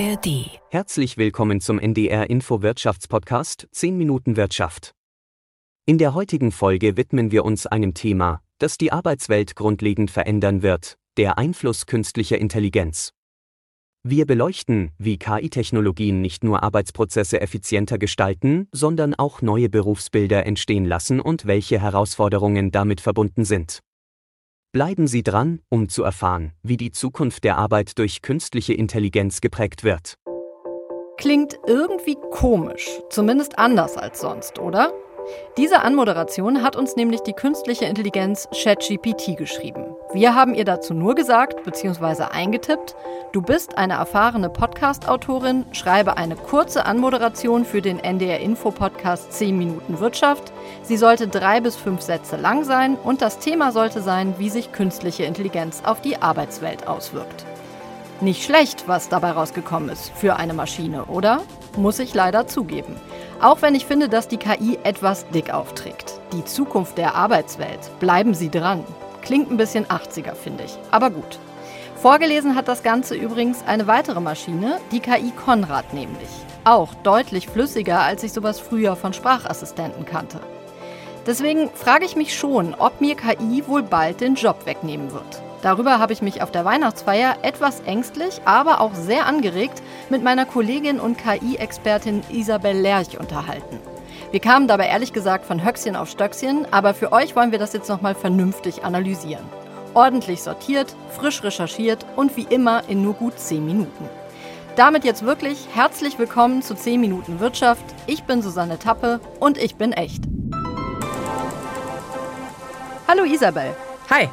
ARD. Herzlich willkommen zum NDR Info Wirtschaftspodcast 10 Minuten Wirtschaft. In der heutigen Folge widmen wir uns einem Thema, das die Arbeitswelt grundlegend verändern wird, der Einfluss künstlicher Intelligenz. Wir beleuchten, wie KI-Technologien nicht nur Arbeitsprozesse effizienter gestalten, sondern auch neue Berufsbilder entstehen lassen und welche Herausforderungen damit verbunden sind. Bleiben Sie dran, um zu erfahren, wie die Zukunft der Arbeit durch künstliche Intelligenz geprägt wird. Klingt irgendwie komisch, zumindest anders als sonst, oder? Diese Anmoderation hat uns nämlich die künstliche Intelligenz ChatGPT geschrieben. Wir haben ihr dazu nur gesagt bzw. eingetippt, du bist eine erfahrene Podcast-Autorin, schreibe eine kurze Anmoderation für den NDR Info Podcast 10 Minuten Wirtschaft. Sie sollte drei bis fünf Sätze lang sein und das Thema sollte sein, wie sich künstliche Intelligenz auf die Arbeitswelt auswirkt. Nicht schlecht, was dabei rausgekommen ist für eine Maschine, oder? Muss ich leider zugeben. Auch wenn ich finde, dass die KI etwas dick aufträgt. Die Zukunft der Arbeitswelt. Bleiben Sie dran. Klingt ein bisschen 80er, finde ich. Aber gut. Vorgelesen hat das Ganze übrigens eine weitere Maschine, die KI Konrad nämlich. Auch deutlich flüssiger, als ich sowas früher von Sprachassistenten kannte. Deswegen frage ich mich schon, ob mir KI wohl bald den Job wegnehmen wird. Darüber habe ich mich auf der Weihnachtsfeier etwas ängstlich, aber auch sehr angeregt mit meiner Kollegin und KI-Expertin Isabel Lerch unterhalten. Wir kamen dabei ehrlich gesagt von Höchstchen auf Stöckchen, aber für euch wollen wir das jetzt nochmal vernünftig analysieren. Ordentlich sortiert, frisch recherchiert und wie immer in nur gut 10 Minuten. Damit jetzt wirklich herzlich willkommen zu 10 Minuten Wirtschaft. Ich bin Susanne Tappe und ich bin echt. Hallo Isabel. Hi.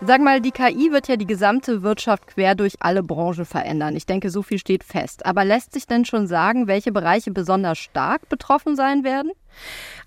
Sag mal, die KI wird ja die gesamte Wirtschaft quer durch alle Branchen verändern. Ich denke, so viel steht fest. Aber lässt sich denn schon sagen, welche Bereiche besonders stark betroffen sein werden?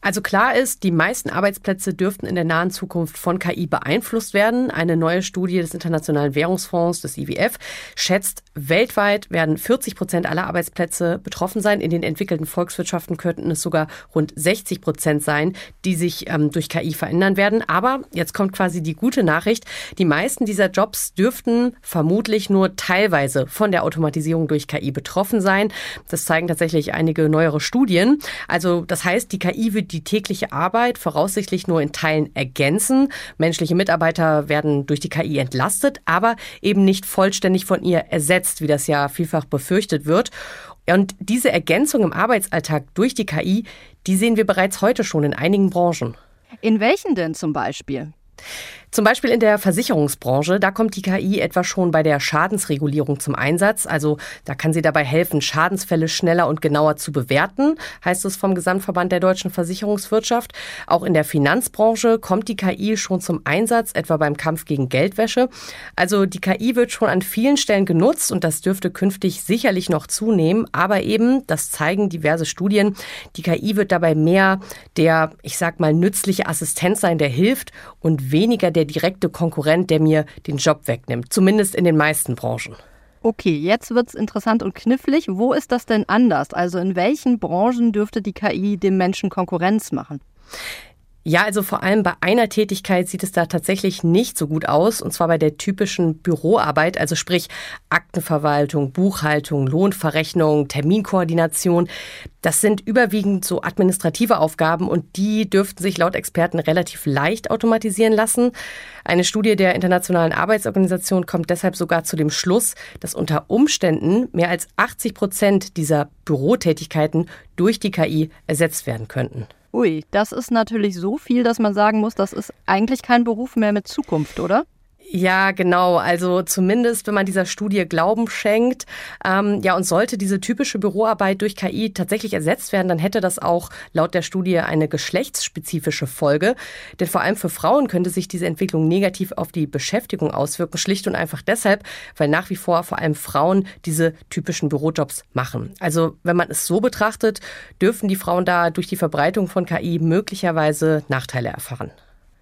Also klar ist, die meisten Arbeitsplätze dürften in der nahen Zukunft von KI beeinflusst werden. Eine neue Studie des Internationalen Währungsfonds, des IWF, schätzt, weltweit werden 40 Prozent aller Arbeitsplätze betroffen sein. In den entwickelten Volkswirtschaften könnten es sogar rund 60 Prozent sein, die sich ähm, durch KI verändern werden. Aber jetzt kommt quasi die gute Nachricht. Die meisten dieser Jobs dürften vermutlich nur teilweise von der Automatisierung durch KI betroffen sein. Das zeigen tatsächlich einige neuere Studien. Also das heißt, die KI wird die tägliche Arbeit voraussichtlich nur in Teilen ergänzen. Menschliche Mitarbeiter werden durch die KI entlastet, aber eben nicht vollständig von ihr ersetzt, wie das ja vielfach befürchtet wird. Und diese Ergänzung im Arbeitsalltag durch die KI, die sehen wir bereits heute schon in einigen Branchen. In welchen denn zum Beispiel? Zum Beispiel in der Versicherungsbranche, da kommt die KI etwa schon bei der Schadensregulierung zum Einsatz. Also da kann sie dabei helfen, Schadensfälle schneller und genauer zu bewerten, heißt es vom Gesamtverband der deutschen Versicherungswirtschaft. Auch in der Finanzbranche kommt die KI schon zum Einsatz, etwa beim Kampf gegen Geldwäsche. Also die KI wird schon an vielen Stellen genutzt und das dürfte künftig sicherlich noch zunehmen. Aber eben, das zeigen diverse Studien, die KI wird dabei mehr der, ich sag mal, nützliche Assistent sein, der hilft und weniger der der direkte Konkurrent, der mir den Job wegnimmt, zumindest in den meisten Branchen. Okay, jetzt wird es interessant und knifflig. Wo ist das denn anders? Also in welchen Branchen dürfte die KI dem Menschen Konkurrenz machen? Ja, also vor allem bei einer Tätigkeit sieht es da tatsächlich nicht so gut aus, und zwar bei der typischen Büroarbeit, also sprich Aktenverwaltung, Buchhaltung, Lohnverrechnung, Terminkoordination. Das sind überwiegend so administrative Aufgaben und die dürften sich laut Experten relativ leicht automatisieren lassen. Eine Studie der Internationalen Arbeitsorganisation kommt deshalb sogar zu dem Schluss, dass unter Umständen mehr als 80 Prozent dieser Bürotätigkeiten durch die KI ersetzt werden könnten. Ui, das ist natürlich so viel, dass man sagen muss, das ist eigentlich kein Beruf mehr mit Zukunft, oder? Ja, genau. Also zumindest, wenn man dieser Studie Glauben schenkt. Ähm, ja, und sollte diese typische Büroarbeit durch KI tatsächlich ersetzt werden, dann hätte das auch laut der Studie eine geschlechtsspezifische Folge. Denn vor allem für Frauen könnte sich diese Entwicklung negativ auf die Beschäftigung auswirken. Schlicht und einfach deshalb, weil nach wie vor vor allem Frauen diese typischen Bürojobs machen. Also wenn man es so betrachtet, dürfen die Frauen da durch die Verbreitung von KI möglicherweise Nachteile erfahren.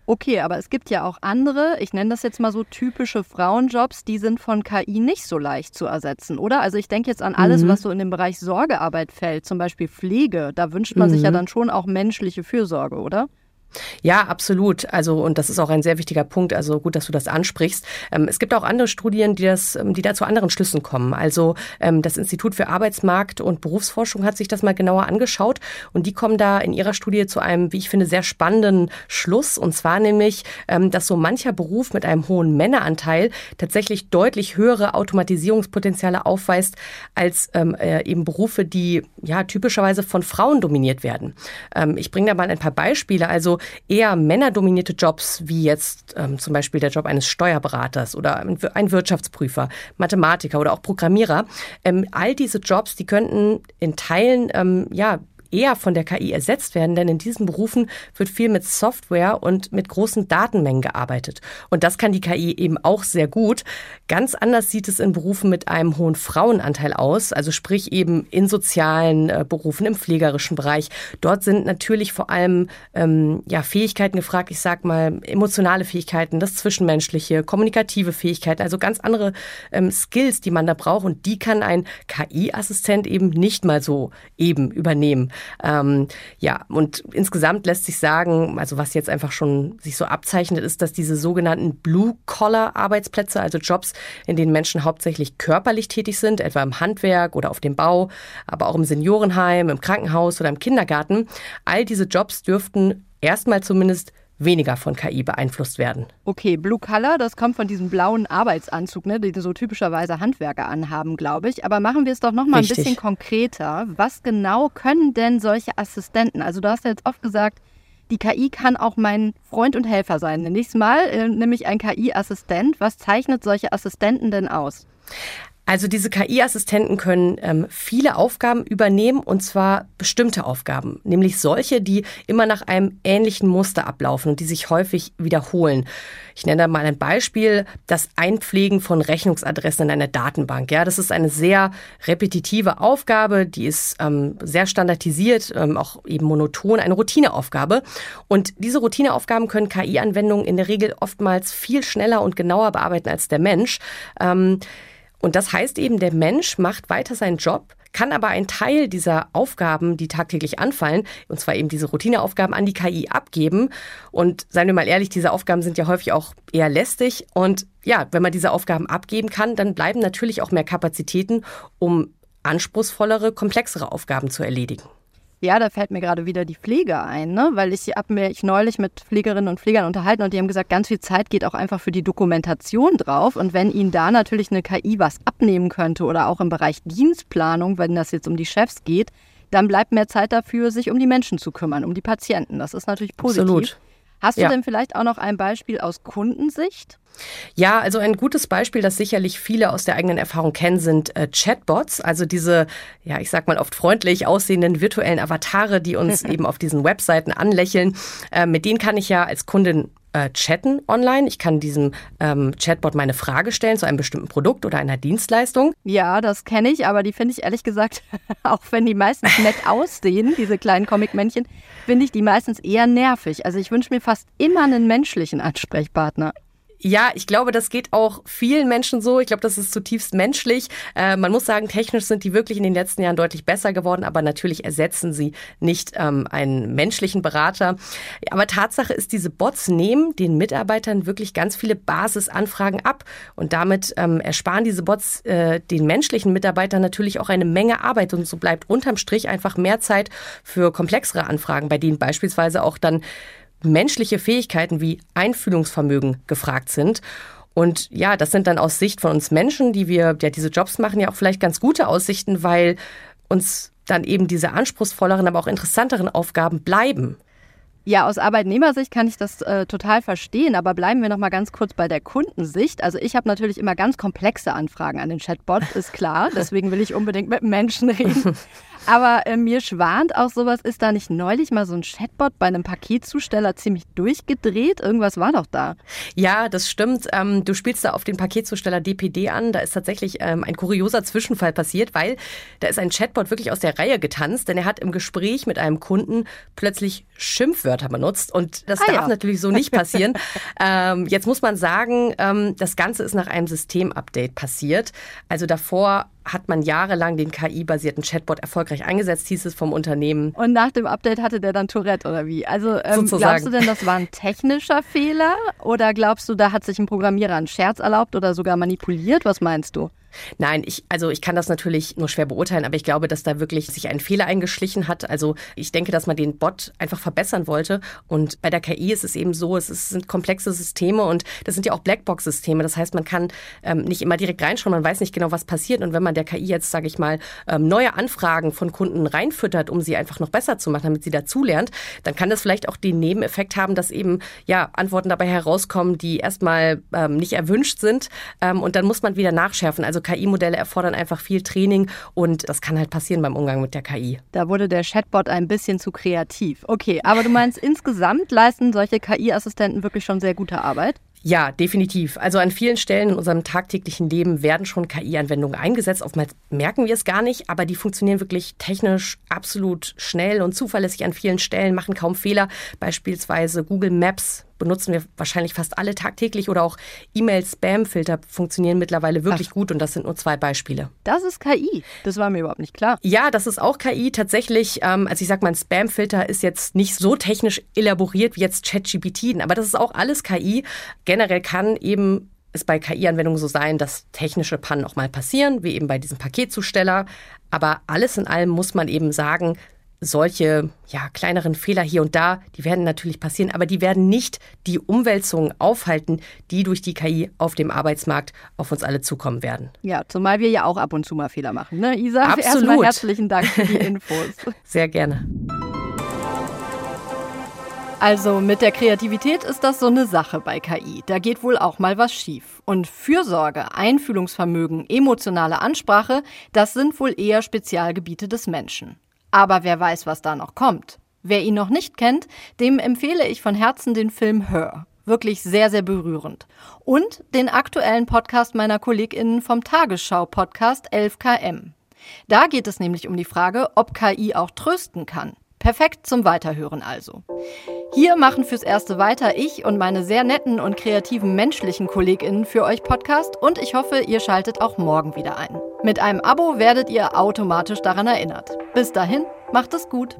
Okay, aber es gibt ja auch andere, ich nenne das jetzt mal so typische Frauenjobs, die sind von KI nicht so leicht zu ersetzen, oder? Also ich denke jetzt an alles, mhm. was so in den Bereich Sorgearbeit fällt, zum Beispiel Pflege. Da wünscht man mhm. sich ja mhm. dann schon auch menschliche Fürsorge, oder? Ja, absolut. Also, und das ist auch ein sehr wichtiger Punkt. Also gut, dass du das ansprichst. Ähm, es gibt auch andere Studien, die das, ähm, die da zu anderen Schlüssen kommen. Also ähm, das Institut für Arbeitsmarkt und Berufsforschung hat sich das mal genauer angeschaut und die kommen da in ihrer Studie zu einem, wie ich finde, sehr spannenden Schluss. Und zwar nämlich, dass so mancher Beruf mit einem hohen Männeranteil tatsächlich deutlich höhere Automatisierungspotenziale aufweist als äh, eben Berufe, die ja typischerweise von Frauen dominiert werden. ich bringe da mal ein paar Beispiele. Also eher männerdominierte Jobs, wie jetzt ähm, zum Beispiel der Job eines Steuerberaters oder ein Wirtschaftsprüfer, Mathematiker oder auch Programmierer, ähm, all diese Jobs, die könnten in Teilen ähm, ja eher von der KI ersetzt werden, denn in diesen Berufen wird viel mit Software und mit großen Datenmengen gearbeitet. Und das kann die KI eben auch sehr gut. Ganz anders sieht es in Berufen mit einem hohen Frauenanteil aus, also sprich eben in sozialen äh, Berufen, im pflegerischen Bereich. Dort sind natürlich vor allem ähm, ja, Fähigkeiten gefragt, ich sag mal emotionale Fähigkeiten, das Zwischenmenschliche, kommunikative Fähigkeiten, also ganz andere ähm, Skills, die man da braucht. Und die kann ein KI-Assistent eben nicht mal so eben übernehmen. Ähm, ja, und insgesamt lässt sich sagen, also was jetzt einfach schon sich so abzeichnet, ist, dass diese sogenannten Blue-Collar-Arbeitsplätze, also Jobs, in denen Menschen hauptsächlich körperlich tätig sind, etwa im Handwerk oder auf dem Bau, aber auch im Seniorenheim, im Krankenhaus oder im Kindergarten, all diese Jobs dürften erstmal zumindest weniger von KI beeinflusst werden. Okay, Blue Color, das kommt von diesem blauen Arbeitsanzug, ne, den so typischerweise Handwerker anhaben, glaube ich. Aber machen wir es doch noch mal ein bisschen konkreter. Was genau können denn solche Assistenten? Also du hast ja jetzt oft gesagt, die KI kann auch mein Freund und Helfer sein. Nächstes Mal äh, nämlich ein KI-Assistent. Was zeichnet solche Assistenten denn aus? Also diese KI-Assistenten können ähm, viele Aufgaben übernehmen und zwar bestimmte Aufgaben, nämlich solche, die immer nach einem ähnlichen Muster ablaufen und die sich häufig wiederholen. Ich nenne da mal ein Beispiel, das Einpflegen von Rechnungsadressen in einer Datenbank. Ja, das ist eine sehr repetitive Aufgabe, die ist ähm, sehr standardisiert, ähm, auch eben monoton, eine Routineaufgabe. Und diese Routineaufgaben können KI-Anwendungen in der Regel oftmals viel schneller und genauer bearbeiten als der Mensch. Ähm, und das heißt eben, der Mensch macht weiter seinen Job, kann aber einen Teil dieser Aufgaben, die tagtäglich anfallen, und zwar eben diese Routineaufgaben, an die KI abgeben. Und seien wir mal ehrlich, diese Aufgaben sind ja häufig auch eher lästig. Und ja, wenn man diese Aufgaben abgeben kann, dann bleiben natürlich auch mehr Kapazitäten, um anspruchsvollere, komplexere Aufgaben zu erledigen. Ja, da fällt mir gerade wieder die Pflege ein, ne? weil ich habe mich neulich mit Pflegerinnen und Pflegern unterhalten und die haben gesagt, ganz viel Zeit geht auch einfach für die Dokumentation drauf. Und wenn ihnen da natürlich eine KI was abnehmen könnte oder auch im Bereich Dienstplanung, wenn das jetzt um die Chefs geht, dann bleibt mehr Zeit dafür, sich um die Menschen zu kümmern, um die Patienten. Das ist natürlich positiv. Absolut. Hast du ja. denn vielleicht auch noch ein Beispiel aus Kundensicht? Ja, also ein gutes Beispiel, das sicherlich viele aus der eigenen Erfahrung kennen, sind äh, Chatbots, also diese, ja, ich sag mal oft freundlich aussehenden virtuellen Avatare, die uns eben auf diesen Webseiten anlächeln. Äh, mit denen kann ich ja als Kundin äh, chatten online. Ich kann diesem ähm, Chatbot meine Frage stellen zu einem bestimmten Produkt oder einer Dienstleistung. Ja, das kenne ich, aber die finde ich ehrlich gesagt, auch wenn die meistens nett aussehen, diese kleinen Comic-Männchen, finde ich die meistens eher nervig. Also ich wünsche mir fast immer einen menschlichen Ansprechpartner. Ja, ich glaube, das geht auch vielen Menschen so. Ich glaube, das ist zutiefst menschlich. Äh, man muss sagen, technisch sind die wirklich in den letzten Jahren deutlich besser geworden, aber natürlich ersetzen sie nicht ähm, einen menschlichen Berater. Aber Tatsache ist, diese Bots nehmen den Mitarbeitern wirklich ganz viele Basisanfragen ab und damit ähm, ersparen diese Bots äh, den menschlichen Mitarbeitern natürlich auch eine Menge Arbeit und so bleibt unterm Strich einfach mehr Zeit für komplexere Anfragen, bei denen beispielsweise auch dann menschliche Fähigkeiten wie Einfühlungsvermögen gefragt sind. Und ja, das sind dann aus Sicht von uns Menschen, die wir ja diese Jobs machen, ja auch vielleicht ganz gute Aussichten, weil uns dann eben diese anspruchsvolleren, aber auch interessanteren Aufgaben bleiben. Ja, aus Arbeitnehmersicht kann ich das äh, total verstehen, aber bleiben wir noch mal ganz kurz bei der Kundensicht. Also ich habe natürlich immer ganz komplexe Anfragen an den Chatbot, ist klar. Deswegen will ich unbedingt mit Menschen reden. Aber äh, mir schwant auch sowas, ist da nicht neulich mal so ein Chatbot bei einem Paketzusteller ziemlich durchgedreht? Irgendwas war doch da. Ja, das stimmt. Ähm, du spielst da auf den Paketzusteller DPD an. Da ist tatsächlich ähm, ein kurioser Zwischenfall passiert, weil da ist ein Chatbot wirklich aus der Reihe getanzt, denn er hat im Gespräch mit einem Kunden plötzlich Schimpfwörter benutzt. Und das ah, darf ja. natürlich so nicht passieren. ähm, jetzt muss man sagen, ähm, das Ganze ist nach einem Systemupdate passiert. Also davor hat man jahrelang den KI-basierten Chatbot erfolgreich eingesetzt, hieß es vom Unternehmen. Und nach dem Update hatte der dann Tourette oder wie? Also ähm, glaubst du denn, das war ein technischer Fehler oder glaubst du, da hat sich ein Programmierer einen Scherz erlaubt oder sogar manipuliert? Was meinst du? Nein, ich, also ich kann das natürlich nur schwer beurteilen, aber ich glaube, dass da wirklich sich ein Fehler eingeschlichen hat. Also ich denke, dass man den Bot einfach verbessern wollte. Und bei der KI ist es eben so, es sind komplexe Systeme und das sind ja auch Blackbox-Systeme. Das heißt, man kann ähm, nicht immer direkt reinschauen, man weiß nicht genau, was passiert. Und wenn man der KI jetzt, sage ich mal, ähm, neue Anfragen von Kunden reinfüttert, um sie einfach noch besser zu machen, damit sie dazulernt, dann kann das vielleicht auch den Nebeneffekt haben, dass eben ja Antworten dabei herauskommen, die erstmal ähm, nicht erwünscht sind. Ähm, und dann muss man wieder nachschärfen. Also also KI-Modelle erfordern einfach viel Training und das kann halt passieren beim Umgang mit der KI. Da wurde der Chatbot ein bisschen zu kreativ. Okay, aber du meinst, insgesamt leisten solche KI-Assistenten wirklich schon sehr gute Arbeit? Ja, definitiv. Also an vielen Stellen in unserem tagtäglichen Leben werden schon KI-Anwendungen eingesetzt. Oftmals merken wir es gar nicht, aber die funktionieren wirklich technisch absolut schnell und zuverlässig an vielen Stellen, machen kaum Fehler. Beispielsweise Google Maps benutzen wir wahrscheinlich fast alle tagtäglich oder auch E-Mail-Spam-Filter funktionieren mittlerweile wirklich Ach. gut und das sind nur zwei Beispiele. Das ist KI. Das war mir überhaupt nicht klar. Ja, das ist auch KI. Tatsächlich, ähm, also ich sag mal, ein Spam-Filter ist jetzt nicht so technisch elaboriert wie jetzt ChatGPT, aber das ist auch alles KI generell kann eben es bei KI-Anwendungen so sein, dass technische Pannen auch mal passieren, wie eben bei diesem Paketzusteller. Aber alles in allem muss man eben sagen, solche ja, kleineren Fehler hier und da, die werden natürlich passieren, aber die werden nicht die Umwälzungen aufhalten, die durch die KI auf dem Arbeitsmarkt auf uns alle zukommen werden. Ja, zumal wir ja auch ab und zu mal Fehler machen, ne, Isa? Absolut. Erstmal herzlichen Dank für die Infos. Sehr gerne. Also mit der Kreativität ist das so eine Sache bei KI. Da geht wohl auch mal was schief. Und Fürsorge, Einfühlungsvermögen, emotionale Ansprache, das sind wohl eher Spezialgebiete des Menschen. Aber wer weiß, was da noch kommt. Wer ihn noch nicht kennt, dem empfehle ich von Herzen den Film Her. Wirklich sehr, sehr berührend. Und den aktuellen Podcast meiner KollegInnen vom Tagesschau-Podcast 11KM. Da geht es nämlich um die Frage, ob KI auch trösten kann. Perfekt zum Weiterhören also. Hier machen fürs Erste weiter ich und meine sehr netten und kreativen menschlichen KollegInnen für euch Podcast und ich hoffe, ihr schaltet auch morgen wieder ein. Mit einem Abo werdet ihr automatisch daran erinnert. Bis dahin, macht es gut.